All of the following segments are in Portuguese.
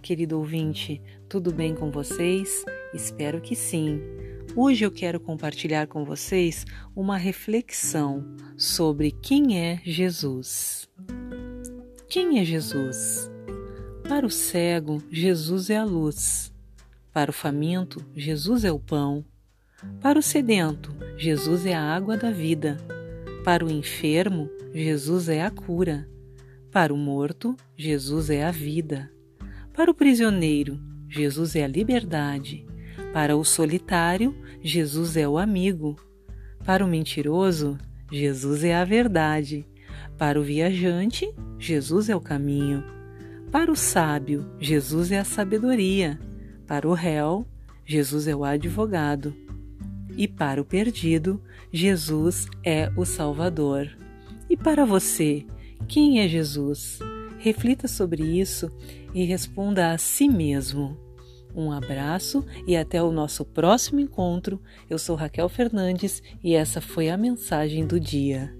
querido ouvinte, tudo bem com vocês? Espero que sim. Hoje eu quero compartilhar com vocês uma reflexão sobre quem é Jesus. Quem é Jesus? Para o cego, Jesus é a luz. Para o faminto, Jesus é o pão. Para o sedento, Jesus é a água da vida. Para o enfermo, Jesus é a cura. Para o morto, Jesus é a vida. Para o prisioneiro, Jesus é a liberdade. Para o solitário, Jesus é o amigo. Para o mentiroso, Jesus é a verdade. Para o viajante, Jesus é o caminho. Para o sábio, Jesus é a sabedoria. Para o réu, Jesus é o advogado. E para o perdido, Jesus é o Salvador. E para você, quem é Jesus? Reflita sobre isso e responda a si mesmo. Um abraço e até o nosso próximo encontro. Eu sou Raquel Fernandes e essa foi a mensagem do dia.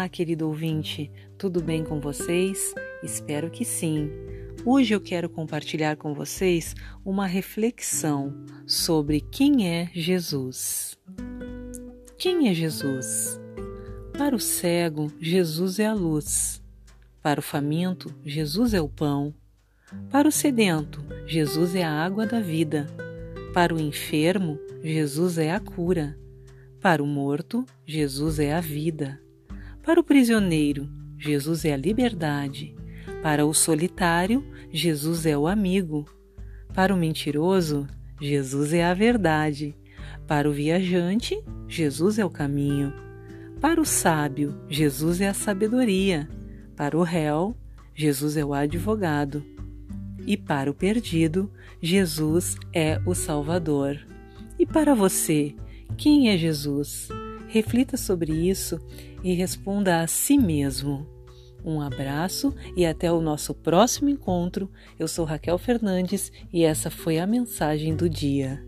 Olá, querido ouvinte, tudo bem com vocês? Espero que sim. Hoje eu quero compartilhar com vocês uma reflexão sobre quem é Jesus. Quem é Jesus? Para o cego, Jesus é a luz. Para o faminto, Jesus é o pão. Para o sedento, Jesus é a água da vida. Para o enfermo, Jesus é a cura. Para o morto, Jesus é a vida. Para o prisioneiro, Jesus é a liberdade. Para o solitário, Jesus é o amigo. Para o mentiroso, Jesus é a verdade. Para o viajante, Jesus é o caminho. Para o sábio, Jesus é a sabedoria. Para o réu, Jesus é o advogado. E para o perdido, Jesus é o Salvador. E para você, quem é Jesus? Reflita sobre isso e responda a si mesmo. Um abraço e até o nosso próximo encontro. Eu sou Raquel Fernandes e essa foi a mensagem do dia.